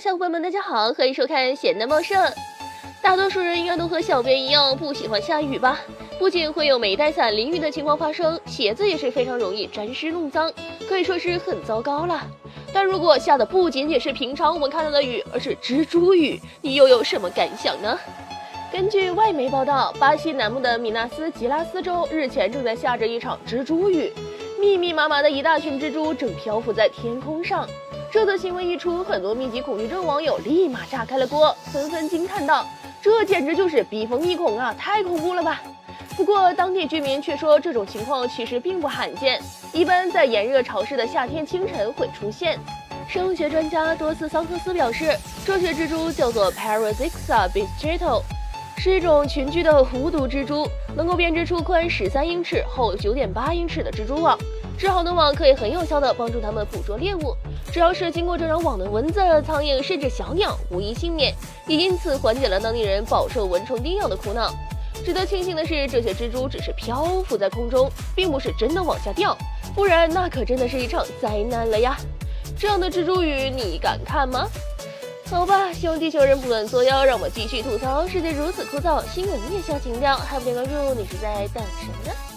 小伙伴们，大家好，欢迎收看闲的茂盛。大多数人应该都和小编一样不喜欢下雨吧？不仅会有没带伞淋雨的情况发生，鞋子也是非常容易沾湿弄脏，可以说是很糟糕了。但如果下的不仅仅是平常我们看到的雨，而是蜘蛛雨，你又有什么感想呢？根据外媒报道，巴西南部的米纳斯吉拉斯州日前正在下着一场蜘蛛雨，密密麻麻的一大群蜘蛛正漂浮在天空上。这则新闻一出，很多密集恐惧症网友立马炸开了锅，纷纷惊叹道：“这简直就是逼疯一恐啊！太恐怖了吧！”不过，当地居民却说，这种情况其实并不罕见，一般在炎热潮湿的夏天清晨会出现。生物学专家多斯桑特斯表示，这些蜘蛛叫做 Parasixa bistrito，是一种群居的无毒蜘蛛，能够编织出宽十三英尺、厚九点八英尺的蜘蛛网。织好的网可以很有效地帮助它们捕捉猎物。只要是经过这张网的蚊子、苍蝇甚至小鸟，无一幸免，也因此缓解了当地人饱受蚊虫叮咬的苦恼。值得庆幸的是，这些蜘蛛只是漂浮在空中，并不是真的往下掉，不然那可真的是一场灾难了呀！这样的蜘蛛雨，你敢看吗？好吧，希望地球人不断作妖，让我继续吐槽世界如此枯燥，新闻也需要情调，还不点关注，你是在等什么呢？